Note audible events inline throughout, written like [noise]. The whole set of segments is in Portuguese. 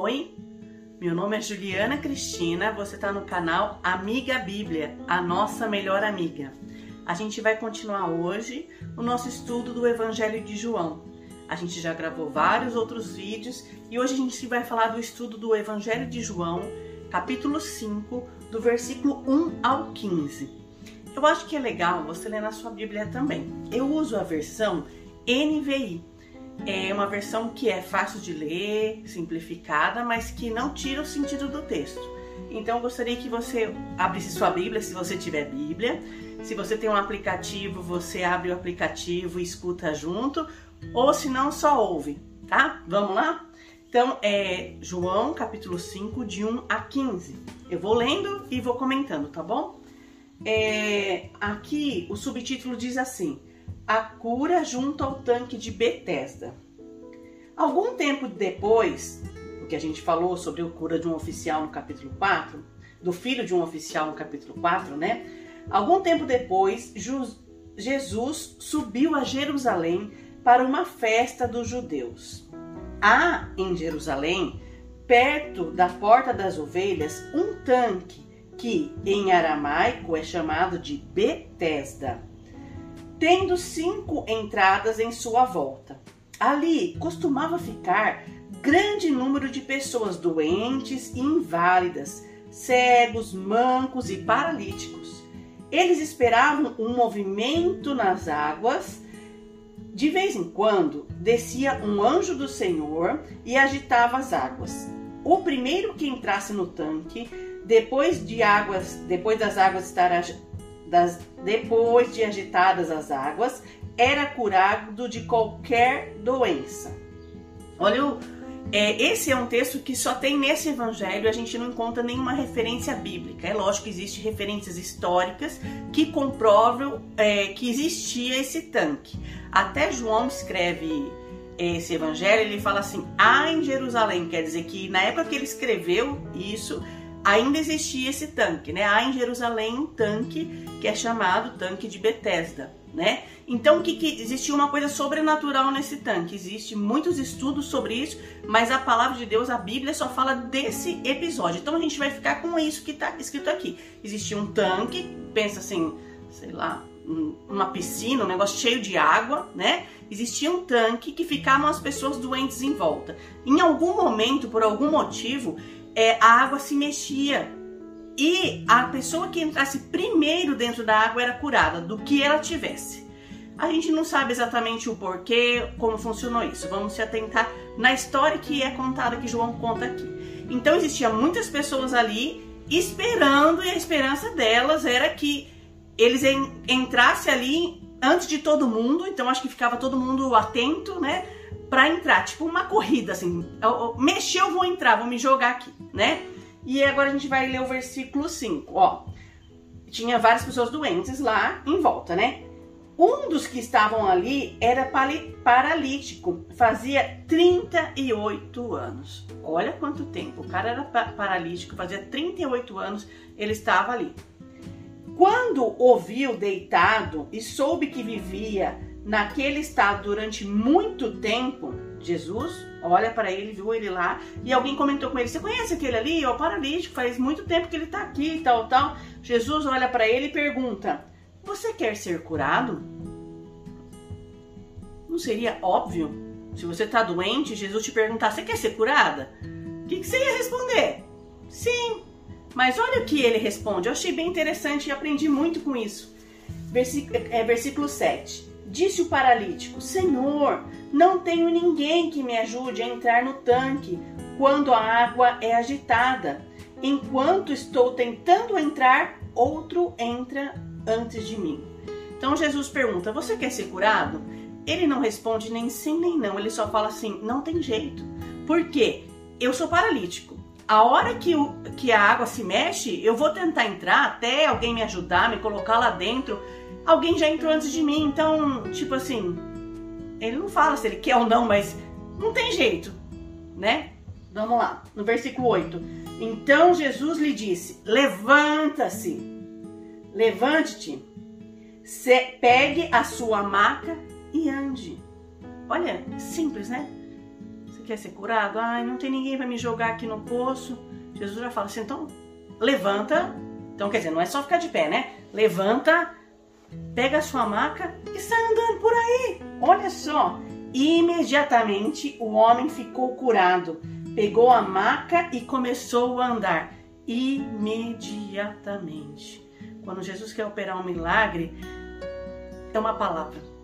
Oi, meu nome é Juliana Cristina, você está no canal Amiga Bíblia, a nossa melhor amiga. A gente vai continuar hoje o nosso estudo do Evangelho de João. A gente já gravou vários outros vídeos e hoje a gente vai falar do estudo do Evangelho de João, capítulo 5, do versículo 1 ao 15. Eu acho que é legal você ler na sua Bíblia também. Eu uso a versão NVI. É uma versão que é fácil de ler, simplificada, mas que não tira o sentido do texto. Então eu gostaria que você abrisse sua Bíblia, se você tiver Bíblia. Se você tem um aplicativo, você abre o aplicativo e escuta junto, ou se não, só ouve, tá? Vamos lá? Então, é João capítulo 5, de 1 a 15. Eu vou lendo e vou comentando, tá bom? É, aqui o subtítulo diz assim: A cura junto ao tanque de Betesda. Algum tempo depois, porque a gente falou sobre a cura de um oficial no capítulo 4, do filho de um oficial no capítulo 4, né? Algum tempo depois, Jesus subiu a Jerusalém para uma festa dos judeus. Há em Jerusalém, perto da Porta das Ovelhas, um tanque que em aramaico é chamado de Betesda, tendo cinco entradas em sua volta. Ali costumava ficar grande número de pessoas doentes e inválidas, cegos, mancos e paralíticos. Eles esperavam um movimento nas águas. De vez em quando descia um anjo do Senhor e agitava as águas. O primeiro que entrasse no tanque, depois de águas, depois das águas estar das, depois de agitadas as águas, era curado de qualquer doença. Olha é, esse é um texto que só tem nesse evangelho, a gente não encontra nenhuma referência bíblica. É lógico que existem referências históricas que comprovam é, que existia esse tanque. Até João escreve esse evangelho, ele fala assim: há em Jerusalém, quer dizer que na época que ele escreveu isso, ainda existia esse tanque, né? Há em Jerusalém um tanque que é chamado tanque de Betesda né? Então, que, que existia uma coisa sobrenatural nesse tanque. Existe muitos estudos sobre isso, mas a palavra de Deus, a Bíblia, só fala desse episódio. Então, a gente vai ficar com isso que está escrito aqui. Existia um tanque, pensa assim, sei lá, uma piscina, um negócio cheio de água, né? Existia um tanque que ficavam as pessoas doentes em volta. Em algum momento, por algum motivo, é, a água se mexia e a pessoa que entrasse primeiro dentro da água era curada do que ela tivesse. A gente não sabe exatamente o porquê, como funcionou isso. Vamos se atentar na história que é contada que João conta aqui. Então existiam muitas pessoas ali esperando e a esperança delas era que eles entrassem ali antes de todo mundo. Então acho que ficava todo mundo atento, né, para entrar, tipo uma corrida assim. Mexeu, vou entrar, vou me jogar aqui, né? E agora a gente vai ler o versículo 5, ó. Tinha várias pessoas doentes lá em volta, né? Um dos que estavam ali era paralítico, fazia 38 anos. Olha quanto tempo. O cara era paralítico, fazia 38 anos, ele estava ali. Quando ouviu deitado e soube que vivia naquele estado durante muito tempo, Jesus olha para ele, viu ele lá, e alguém comentou com ele: Você conhece aquele ali? É o paralítico, faz muito tempo que ele está aqui tal, tal. Jesus olha para ele e pergunta: Você quer ser curado? Não seria óbvio? Se você está doente, Jesus te perguntar: Você quer ser curada? O que, que você ia responder? Sim. Mas olha o que ele responde. Eu achei bem interessante e aprendi muito com isso. Versículo, é, versículo 7. Disse o paralítico: Senhor, não tenho ninguém que me ajude a entrar no tanque quando a água é agitada. Enquanto estou tentando entrar, outro entra antes de mim. Então Jesus pergunta: Você quer ser curado? Ele não responde nem sim nem não. Ele só fala assim: Não tem jeito. Por quê? Eu sou paralítico. A hora que, o, que a água se mexe, eu vou tentar entrar até alguém me ajudar, me colocar lá dentro alguém já entrou antes de mim, então, tipo assim, ele não fala se ele quer ou não, mas não tem jeito, né? Vamos lá, no versículo 8. Então Jesus lhe disse: Levanta-se, levante-te, pegue a sua maca e ande. Olha, simples, né? quer ser curado? Ai, não tem ninguém para me jogar aqui no poço. Jesus já fala assim, então levanta. Então, quer dizer, não é só ficar de pé, né? Levanta, pega a sua maca e sai andando por aí. Olha só. Imediatamente o homem ficou curado. Pegou a maca e começou a andar. Imediatamente. Quando Jesus quer operar um milagre, é uma palavra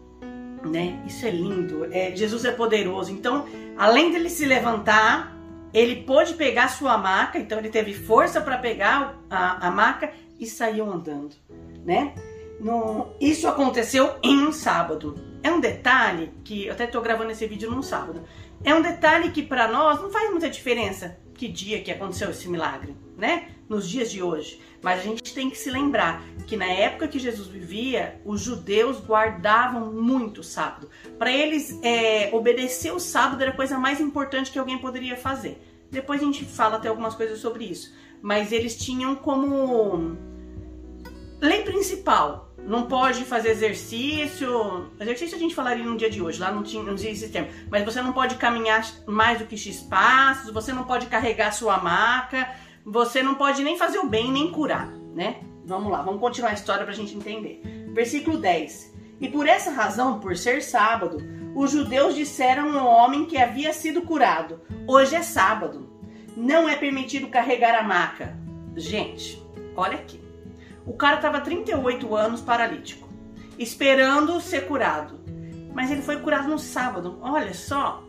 né? Isso é lindo. É, Jesus é poderoso. Então, além dele se levantar, ele pôde pegar sua maca. Então, ele teve força para pegar a, a maca e saiu andando, né? No, isso aconteceu em um sábado. É um detalhe que eu até estou gravando esse vídeo num sábado. É um detalhe que para nós não faz muita diferença que dia que aconteceu esse milagre, né? Nos dias de hoje. Mas a gente tem que se lembrar que na época que Jesus vivia, os judeus guardavam muito o sábado. Para eles, é, obedecer o sábado era a coisa mais importante que alguém poderia fazer. Depois a gente fala até algumas coisas sobre isso. Mas eles tinham como lei principal não pode fazer exercício. Exercício a gente falaria no dia de hoje, lá não tinha, não tinha esse termo. Mas você não pode caminhar mais do que X passos, você não pode carregar sua maca, você não pode nem fazer o bem, nem curar, né? Vamos lá, vamos continuar a história para a gente entender. Versículo 10. E por essa razão, por ser sábado, os judeus disseram ao homem que havia sido curado: Hoje é sábado, não é permitido carregar a maca. Gente, olha aqui. O cara estava 38 anos paralítico, esperando ser curado. Mas ele foi curado no sábado. Olha só,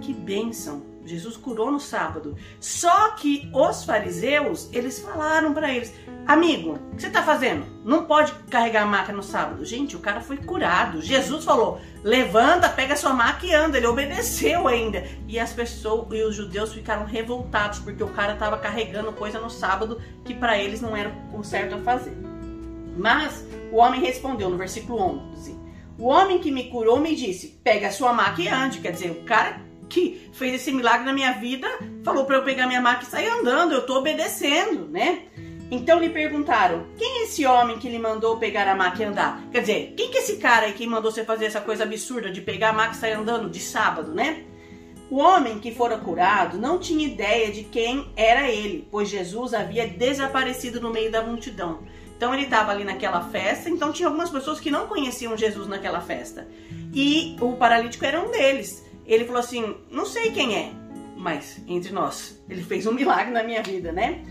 que bênção. Jesus curou no sábado. Só que os fariseus, eles falaram para eles: Amigo, o que você está fazendo? Não pode carregar a maca no sábado. Gente, o cara foi curado. Jesus falou: Levanta, pega sua maca e anda. Ele obedeceu ainda. E as pessoas e os judeus ficaram revoltados porque o cara estava carregando coisa no sábado que para eles não era o certo a fazer. Mas o homem respondeu no versículo 11: O homem que me curou me disse: Pega a sua maca e ande. Quer dizer, o cara que fez esse milagre na minha vida, falou para eu pegar minha maca e sair andando, eu tô obedecendo, né? Então lhe perguntaram: quem é esse homem que lhe mandou pegar a maca e andar? Quer dizer, quem que é esse cara aí que mandou você fazer essa coisa absurda de pegar a maca e sair andando de sábado, né? O homem que fora curado não tinha ideia de quem era ele, pois Jesus havia desaparecido no meio da multidão. Então ele estava ali naquela festa, então tinha algumas pessoas que não conheciam Jesus naquela festa. E o paralítico era um deles. Ele falou assim: não sei quem é, mas entre nós, ele fez um milagre na minha vida, né?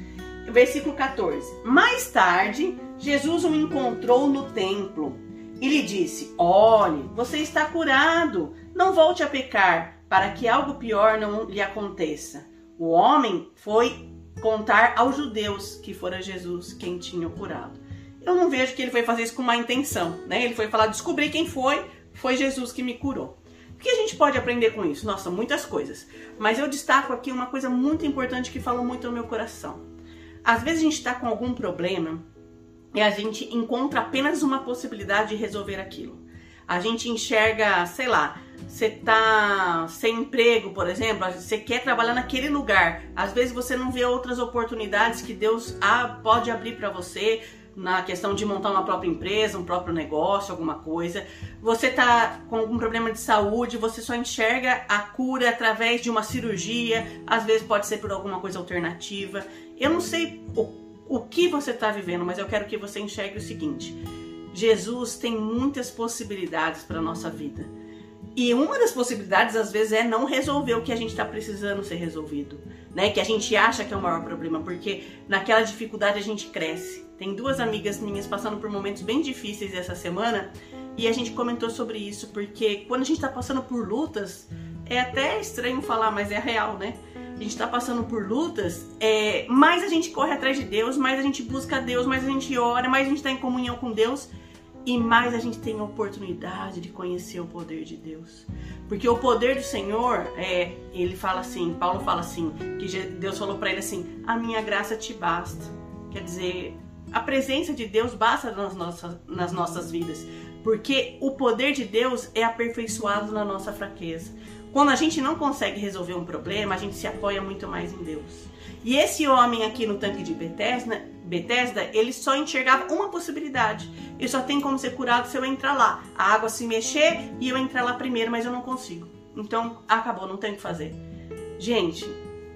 Versículo 14: Mais tarde, Jesus o encontrou no templo e lhe disse: Olhe, você está curado, não volte a pecar, para que algo pior não lhe aconteça. O homem foi contar aos judeus que fora Jesus quem tinha o curado. Eu não vejo que ele foi fazer isso com má intenção, né? Ele foi falar: descobri quem foi, foi Jesus que me curou. O que a gente pode aprender com isso? Nossa, muitas coisas. Mas eu destaco aqui uma coisa muito importante que falou muito no meu coração. Às vezes a gente está com algum problema e a gente encontra apenas uma possibilidade de resolver aquilo. A gente enxerga, sei lá, você tá sem emprego, por exemplo, você quer trabalhar naquele lugar. Às vezes você não vê outras oportunidades que Deus ah, pode abrir para você na questão de montar uma própria empresa, um próprio negócio, alguma coisa. Você tá com algum problema de saúde, você só enxerga a cura através de uma cirurgia, às vezes pode ser por alguma coisa alternativa. Eu não sei o, o que você está vivendo, mas eu quero que você enxergue o seguinte: Jesus tem muitas possibilidades para nossa vida. E uma das possibilidades, às vezes, é não resolver o que a gente está precisando ser resolvido, né? Que a gente acha que é o maior problema, porque naquela dificuldade a gente cresce. Tem duas amigas minhas passando por momentos bem difíceis essa semana e a gente comentou sobre isso, porque quando a gente está passando por lutas, é até estranho falar, mas é real, né? A gente está passando por lutas, é, mais a gente corre atrás de Deus, mais a gente busca Deus, mais a gente ora, mais a gente está em comunhão com Deus e mais a gente tem a oportunidade de conhecer o poder de Deus. Porque o poder do Senhor, é, ele fala assim, Paulo fala assim, que Deus falou para ele assim: "A minha graça te basta". Quer dizer, a presença de Deus basta nas nossas, nas nossas vidas, porque o poder de Deus é aperfeiçoado na nossa fraqueza. Quando a gente não consegue resolver um problema, a gente se apoia muito mais em Deus. E esse homem aqui no tanque de Bethesda, Bethesda, ele só enxergava uma possibilidade. Ele só tem como ser curado se eu entrar lá. A água se mexer e eu entrar lá primeiro, mas eu não consigo. então acabou, não tem o que fazer. Gente,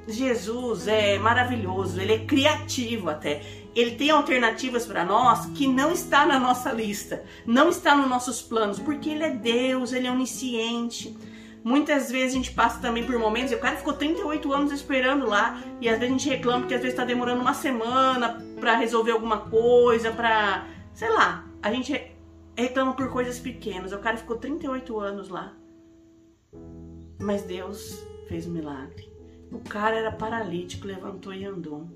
Jesus é maravilhoso, ele é criativo até. Ele tem alternativas para nós que não está na nossa lista, não está nos nossos planos, porque ele é Deus, ele é onisciente. Muitas vezes a gente passa também por momentos, o cara ficou 38 anos esperando lá, e às vezes a gente reclama porque às vezes está demorando uma semana para resolver alguma coisa, para, sei lá, a gente reclama por coisas pequenas. O cara ficou 38 anos lá. Mas Deus fez um milagre. O cara era paralítico, levantou e andou.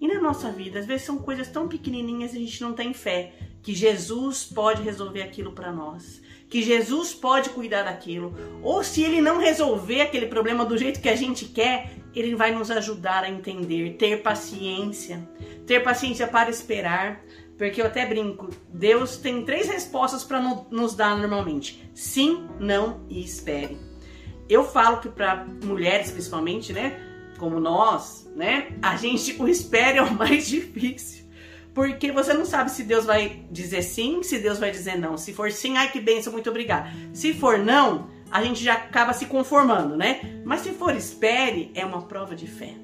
E na nossa vida, às vezes são coisas tão pequenininhas e a gente não tem fé que Jesus pode resolver aquilo para nós, que Jesus pode cuidar daquilo. Ou se ele não resolver aquele problema do jeito que a gente quer, ele vai nos ajudar a entender, ter paciência, ter paciência para esperar, porque eu até brinco, Deus tem três respostas para nos dar normalmente: sim, não e espere eu falo que para mulheres principalmente, né, como nós, né, a gente o espera é o [laughs] mais difícil. Porque você não sabe se Deus vai dizer sim, se Deus vai dizer não. Se for sim, ai que benção, muito obrigada. Se for não, a gente já acaba se conformando, né? Mas se for espere, é uma prova de fé.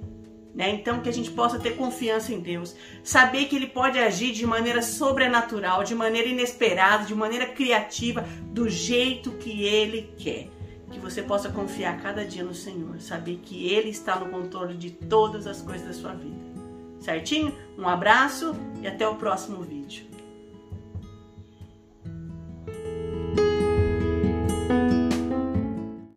Né? Então que a gente possa ter confiança em Deus, saber que Ele pode agir de maneira sobrenatural, de maneira inesperada, de maneira criativa, do jeito que Ele quer que você possa confiar cada dia no Senhor, saber que Ele está no controle de todas as coisas da sua vida. Certinho? Um abraço e até o próximo vídeo.